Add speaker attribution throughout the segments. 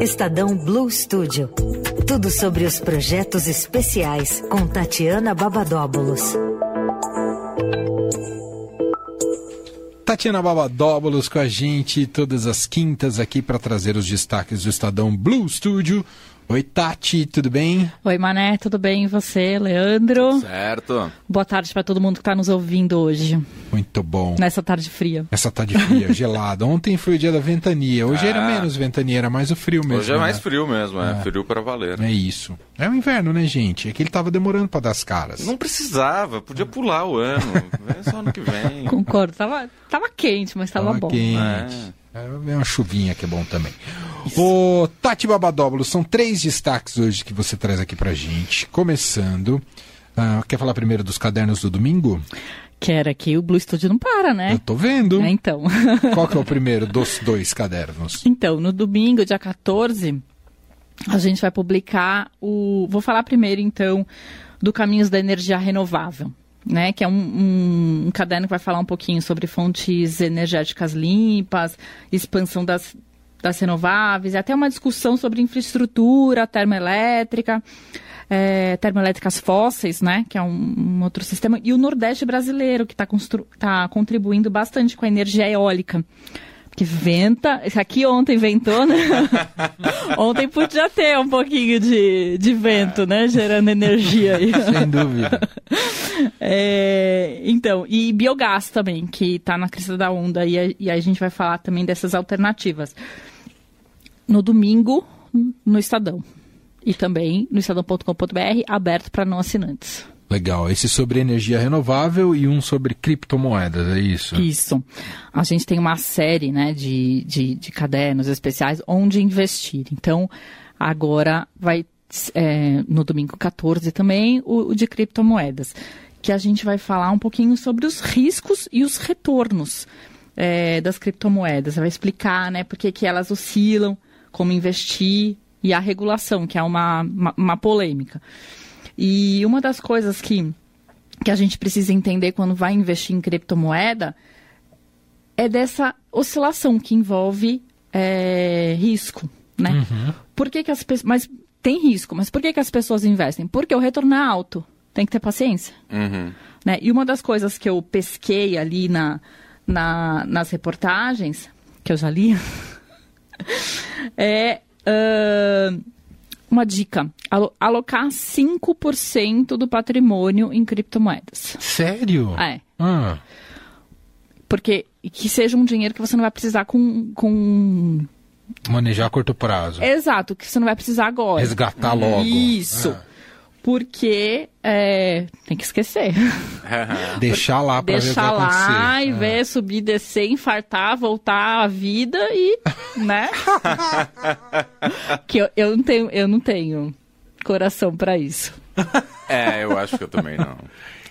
Speaker 1: Estadão Blue Studio. Tudo sobre os projetos especiais com Tatiana Babadóbulos.
Speaker 2: Tatiana Babadóbulos com a gente todas as quintas aqui para trazer os destaques do Estadão Blue Studio. Oi, Tati, tudo bem?
Speaker 3: Oi, Mané, tudo bem? E você, Leandro?
Speaker 4: Certo.
Speaker 3: Boa tarde para todo mundo que está nos ouvindo hoje.
Speaker 2: Muito bom.
Speaker 3: Nessa tarde fria.
Speaker 2: Essa tarde fria, gelada. Ontem foi o dia da ventania. Hoje
Speaker 4: Ah.
Speaker 2: era menos ventania, era mais o frio mesmo.
Speaker 4: Hoje é mais
Speaker 2: né?
Speaker 4: frio mesmo, é, frio para valer.
Speaker 2: É isso. É o inverno, né, gente? É que ele tava demorando para dar as caras.
Speaker 4: Não precisava, podia pular o ano. Vem só ano que vem.
Speaker 3: Concordo. Tava, tava quente, mas tava,
Speaker 2: Tava
Speaker 3: bom.
Speaker 2: quente. É uma chuvinha que é bom também. Ô, Tati Babadóbulos, são três destaques hoje que você traz aqui pra gente. Começando. ah, quer falar primeiro dos cadernos do domingo?
Speaker 3: Que era que o Blue Studio não para,
Speaker 2: Eu
Speaker 3: né?
Speaker 2: tô vendo.
Speaker 3: É, então.
Speaker 2: Qual que é o primeiro dos dois cadernos?
Speaker 3: então, no domingo, dia 14, a gente vai publicar o. Vou falar primeiro, então, do Caminhos da Energia Renovável. Né, que é um, um- um caderno que vai falar um pouquinho sobre fontes energéticas limpas, expansão das, das renováveis, e até uma discussão sobre infraestrutura termoelétrica, é, termoelétricas fósseis, né, que é um, um outro sistema, e o Nordeste brasileiro, que está contribuindo bastante com a energia eólica. Que venta. Aqui ontem ventou, né? ontem podia ter um pouquinho de, de vento, né? Gerando energia aí.
Speaker 2: Sem dúvida.
Speaker 3: É, então, e biogás também, que está na crista da onda, e a, e a gente vai falar também dessas alternativas. No domingo, no Estadão. E também no estadão.com.br, aberto para não assinantes.
Speaker 2: Legal. Esse sobre energia renovável e um sobre criptomoedas, é isso?
Speaker 3: Isso. A gente tem uma série né, de, de, de cadernos especiais onde investir. Então, agora vai, é, no domingo 14 também, o, o de criptomoedas. Que a gente vai falar um pouquinho sobre os riscos e os retornos é, das criptomoedas. Vai explicar né, por que, que elas oscilam, como investir e a regulação, que é uma, uma, uma polêmica. E uma das coisas que, que a gente precisa entender quando vai investir em criptomoeda é dessa oscilação que envolve é, risco, né? Por que, que as pessoas... Mas tem risco, mas por que, que as pessoas investem? Porque o retorno é alto. Tem que ter paciência.
Speaker 4: Uhum.
Speaker 3: Né? E uma das coisas que eu pesquei ali na, na- nas reportagens, que eu já li, é ah, uma dica: alo- alocar 5% do patrimônio em criptomoedas.
Speaker 2: Sério?
Speaker 3: É.
Speaker 2: Ah,
Speaker 3: Porque que seja um dinheiro que você não vai precisar com. com...
Speaker 2: manejar a curto prazo.
Speaker 3: Exato, que você não vai precisar agora.
Speaker 2: Resgatar logo.
Speaker 3: Isso.
Speaker 2: Ah,
Speaker 3: Porque é, tem que esquecer.
Speaker 2: deixar lá pra ver o que acontecer.
Speaker 3: lá e
Speaker 2: Ah.
Speaker 3: ver subir, descer, infartar, voltar à vida e, né? que eu, eu não tenho, eu não tenho coração pra isso.
Speaker 4: É, eu acho que eu também não.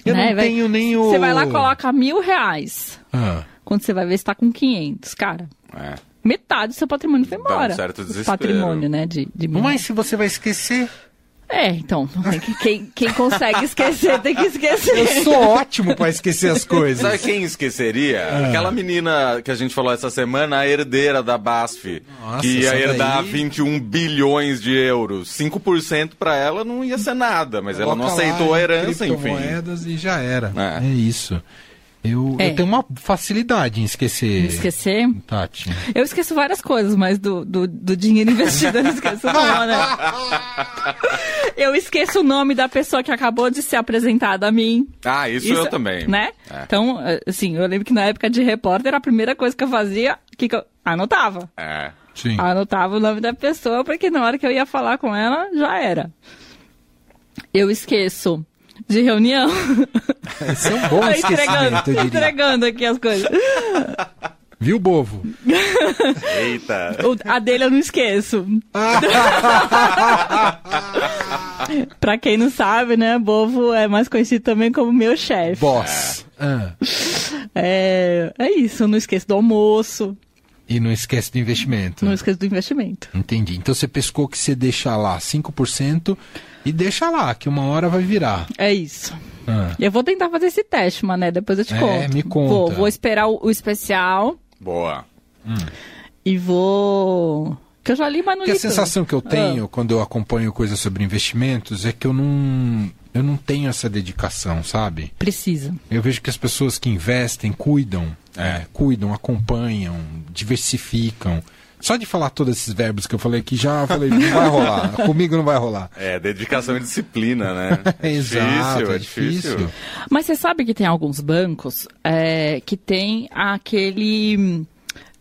Speaker 2: Eu
Speaker 3: né?
Speaker 2: não
Speaker 3: Vai-
Speaker 2: tenho nem o...
Speaker 3: Você vai lá coloca mil reais.
Speaker 2: Ah,
Speaker 3: Quando você vai ver, você tá com 500. Cara,
Speaker 4: É.
Speaker 3: metade do seu patrimônio foi
Speaker 4: Dá um
Speaker 3: embora.
Speaker 4: certo desespero.
Speaker 3: Patrimônio, né? De, de
Speaker 2: mas se você vai esquecer...
Speaker 3: É, então, que- quem, quem consegue esquecer tem que esquecer.
Speaker 2: Eu sou ótimo pra esquecer as coisas.
Speaker 4: Sabe quem esqueceria? Aquela menina que a gente falou essa semana, a herdeira da BASF,
Speaker 2: Nossa,
Speaker 4: que ia herdar
Speaker 2: daí-
Speaker 4: 21 bilhões de euros. 5% pra ela não ia ser nada, mas ela não
Speaker 2: Coloca lá
Speaker 4: aceitou a herança, enfim.
Speaker 2: criptomoedas e já era.
Speaker 4: É.
Speaker 2: É, isso. Eu,
Speaker 3: É.
Speaker 2: eu tenho uma facilidade em esquecer.
Speaker 3: Esquecer?
Speaker 2: Tati.
Speaker 3: Eu esqueço várias coisas, mas do, do, do dinheiro investido eu não esqueço não, né? Eu esqueço o nome da pessoa que acabou de ser apresentada a mim.
Speaker 4: Ah, isso, eu também.
Speaker 3: Né?
Speaker 4: É.
Speaker 3: Então, assim, eu lembro que na época de repórter, a primeira coisa que eu fazia, que, que eu anotava.
Speaker 4: É.
Speaker 2: Sim.
Speaker 3: Anotava o nome da pessoa, porque na hora que eu ia falar com ela, já era. Eu esqueço de reunião.
Speaker 2: Esse é um bom diria.
Speaker 3: entregando aqui as coisas.
Speaker 2: Viu, bovo?
Speaker 4: Eita.
Speaker 3: A dele eu não esqueço. pra quem não sabe, né, Bovo é mais conhecido também como meu chefe.
Speaker 2: Boss. Ah.
Speaker 3: É, é isso, eu não esqueço do almoço,
Speaker 2: E não esquece do investimento.
Speaker 3: não esqueço do investimento.
Speaker 2: Entendi. Então você pescou que você deixa lá 5% e deixa lá, que uma hora vai virar.
Speaker 3: É isso.
Speaker 2: Ah.
Speaker 3: Eu vou tentar fazer esse teste, mané, depois eu te
Speaker 2: É,
Speaker 3: conto.
Speaker 2: me conta.
Speaker 3: Vou, vou esperar o, o especial
Speaker 4: Boa.
Speaker 3: E vou. Que eu já li, mas não
Speaker 2: Porque
Speaker 3: li
Speaker 2: a sensação que eu tenho quando eu acompanho coisas sobre investimentos é que eu não, eu não tenho essa dedicação, sabe?
Speaker 3: Precisa.
Speaker 2: Eu vejo que as pessoas que investem cuidam, é, cuidam, acompanham, diversificam. Só de falar todos esses verbos que eu falei aqui, já falei, não vai rolar. Comigo não vai rolar.
Speaker 4: É, dedicação e disciplina, né? É
Speaker 2: Exato,
Speaker 4: difícil,
Speaker 2: é
Speaker 4: é difícil.
Speaker 2: difícil.
Speaker 3: Mas você sabe que tem alguns bancos é, que tem aquele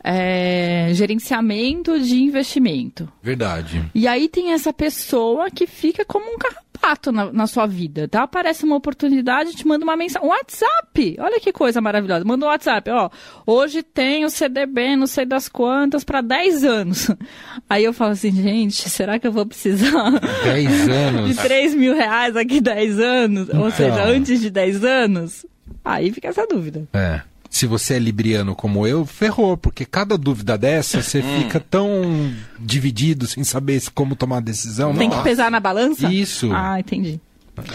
Speaker 3: é, gerenciamento de investimento.
Speaker 2: Verdade.
Speaker 3: E aí tem essa pessoa que fica como um carrapato na, na sua vida, tá? Aparece uma oportunidade, te manda uma mensagem. Um WhatsApp! Olha que coisa maravilhosa. Manda um WhatsApp, ó. Hoje tem o CDB, não sei das quantas, para 10 anos. Aí eu falo assim, gente, será que eu vou precisar
Speaker 2: 10 anos.
Speaker 3: de 3 mil reais aqui 10 anos? Ou
Speaker 2: Então.
Speaker 3: seja, antes de 10 anos? Aí fica essa dúvida.
Speaker 2: É. Se você é libriano como eu, ferrou, porque cada dúvida dessa você
Speaker 3: Hum.
Speaker 2: fica tão dividido sem saber como tomar a decisão.
Speaker 3: Tem que
Speaker 2: Nossa.
Speaker 3: pesar na balança?
Speaker 2: Isso.
Speaker 3: Ah, entendi.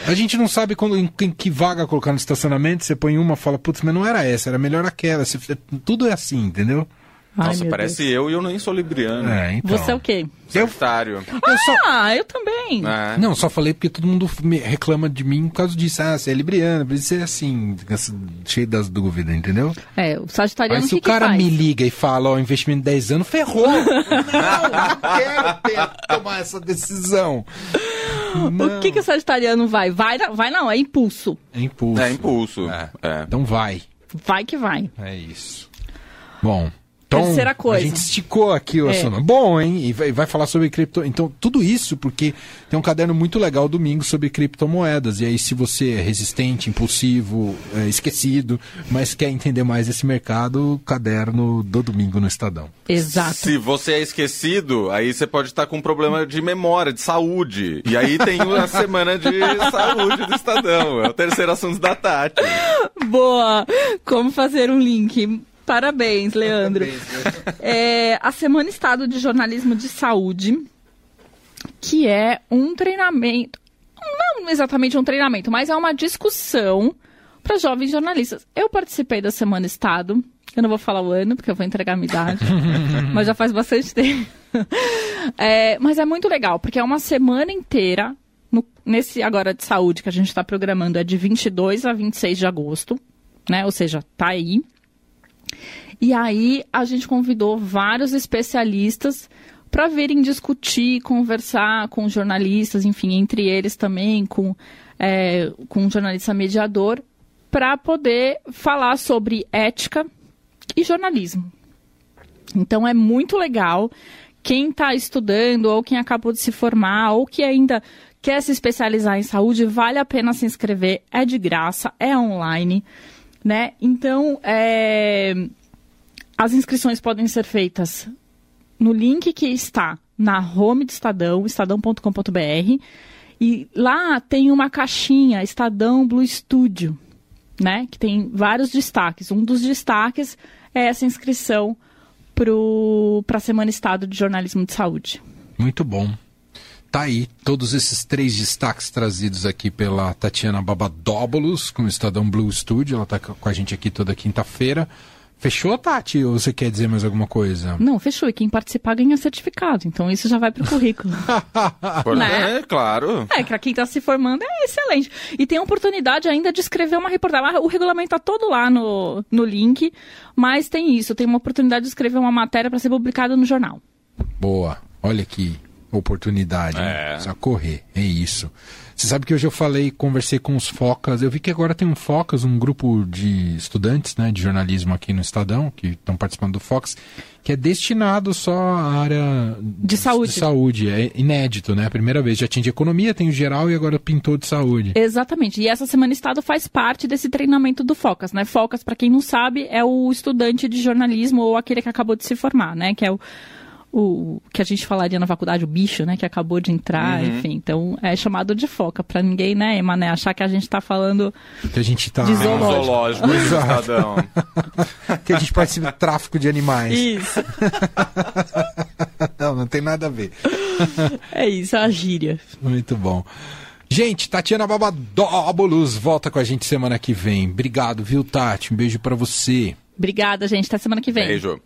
Speaker 2: A gente não sabe quando, em, em que vaga colocar no estacionamento, você põe uma fala, putz, mas não era essa, era melhor aquela. Você- tudo é assim, entendeu?
Speaker 3: Ai,
Speaker 4: Nossa, parece
Speaker 3: Deus.
Speaker 4: eu e eu nem sou libriano.
Speaker 2: É, então.
Speaker 3: Você é o quê?
Speaker 4: Sagitário.
Speaker 2: Eu só-
Speaker 3: Ah, eu também.
Speaker 4: É.
Speaker 2: Não, só falei porque todo mundo me reclama de mim por causa disso. Ah, você é libriano, por isso você é assim, essa- cheio das dúvidas, entendeu?
Speaker 3: É, o sagitariano o
Speaker 2: se
Speaker 3: que,
Speaker 2: o cara
Speaker 3: faz?
Speaker 2: me liga e fala, ó, investimento de 10 anos, ferrou! não, não quero ter, tomar essa decisão.
Speaker 3: O que, que o sagitariano vai? Vai, vai não, é impulso.
Speaker 2: É impulso.
Speaker 4: É impulso.
Speaker 2: É.
Speaker 4: É.
Speaker 2: Então vai.
Speaker 3: Vai que vai.
Speaker 2: É isso. Bom. Então,
Speaker 3: Terceira coisa.
Speaker 2: A gente esticou aqui o
Speaker 3: É.
Speaker 2: assunto. Bom, hein? E vai, vai falar sobre cripto. Então, tudo isso porque tem um caderno muito legal domingo sobre criptomoedas. E aí, se você é resistente, impulsivo, é, esquecido, mas quer entender mais esse mercado, caderno do domingo no Estadão.
Speaker 3: Exato.
Speaker 4: Se você é esquecido, aí você pode estar com um problema de memória, de saúde. E aí tem a semana de saúde do Estadão. É o terceiro assunto da Tati.
Speaker 3: Boa! Como fazer um link? Parabéns, Leandro. É, a Semana Estado de Jornalismo de Saúde, que é um treinamento, não exatamente um treinamento, mas é uma discussão para jovens jornalistas. Eu participei da Semana Estado, eu não vou falar o ano, porque eu vou entregar a minha idade, mas já faz bastante tempo. É, mas é muito legal, porque é uma semana inteira, no- nesse agora de saúde que a gente está programando, é de 22 a 26 de agosto, né? Ou seja, tá aí. E aí a gente convidou vários especialistas para virem discutir, conversar com jornalistas, enfim, entre eles também com, é, com um jornalista mediador, para poder falar sobre ética e jornalismo. Então é muito legal. Quem está estudando, ou quem acabou de se formar, ou que ainda quer se especializar em saúde, vale a pena se inscrever. É de graça, é online, né? Então, é, as inscrições podem ser feitas no link que está na home do Estadão, estadão.com.br, e lá tem uma caixinha Estadão Blue Studio, né? Que tem vários destaques. Um dos destaques é essa inscrição para a Semana Estado de Jornalismo de Saúde.
Speaker 2: Muito bom. Tá aí todos esses três destaques trazidos aqui pela Tatiana Babadóbulos, com o Estadão Blue Studio. Ela tá com a gente aqui toda quinta-feira. Fechou, Tati? Ou você quer dizer mais alguma coisa?
Speaker 3: Não, fechou. E quem participar ganha certificado. Então isso já vai para o currículo. Né?
Speaker 4: É, claro.
Speaker 3: É, para quem está se formando é excelente. E tem a oportunidade ainda de escrever uma reportagem. O regulamento está todo lá no, no link, mas tem isso, tem uma oportunidade de escrever uma matéria para ser publicada no jornal.
Speaker 2: Boa. Olha que oportunidade. hein?
Speaker 4: É.
Speaker 2: Precisa correr. É isso. Você sabe que hoje eu falei, conversei com os Focas. Eu vi que agora tem um Focas, um grupo de estudantes né, de jornalismo aqui no Estadão, que estão participando do Fox, que é destinado só à área
Speaker 3: De saúde.
Speaker 2: De saúde. É inédito, né? A primeira vez. Já tinha de economia, tem o geral e agora pintou de saúde.
Speaker 3: Exatamente. E essa Semana Estado faz parte desse treinamento do Focas, né? Focas, para quem não sabe, é o estudante de jornalismo ou aquele que acabou de se formar, né? Que é o, o que a gente falaria na faculdade, o bicho, né? Que acabou de entrar, enfim. Então, é chamado de Foca, para ninguém, né, Emané, achar que a gente está falando...
Speaker 2: Que a gente tá.
Speaker 3: De
Speaker 4: um
Speaker 3: Zoológico.
Speaker 4: zoológico do
Speaker 2: Exato.
Speaker 4: Estadão.
Speaker 2: que a gente participa de tráfico de animais.
Speaker 3: Isso.
Speaker 2: Não, não tem nada a ver.
Speaker 3: É isso, a gíria.
Speaker 2: Muito bom. Gente, Tatiana Babadóbulos volta com a gente semana que vem. Obrigado, viu, Tati? Um beijo pra você.
Speaker 3: Obrigada, gente. Até semana que vem.
Speaker 4: Beijo.